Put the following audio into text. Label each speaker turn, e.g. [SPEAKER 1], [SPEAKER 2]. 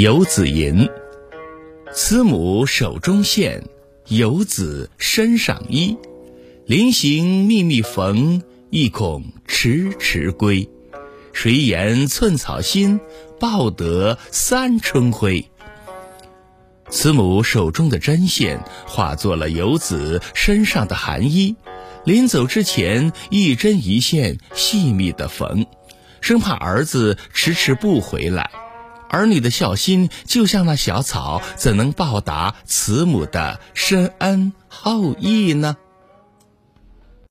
[SPEAKER 1] 游子吟：慈母手中线，游子身上衣。临行密密缝，意恐迟迟归。谁言寸草心，报得三春晖。慈母手中的针线，化作了游子身上的寒衣。临走之前，一针一线细密的缝，生怕儿子迟迟不回来。儿女的孝心就像那小草，怎能报答慈母的深恩厚义呢？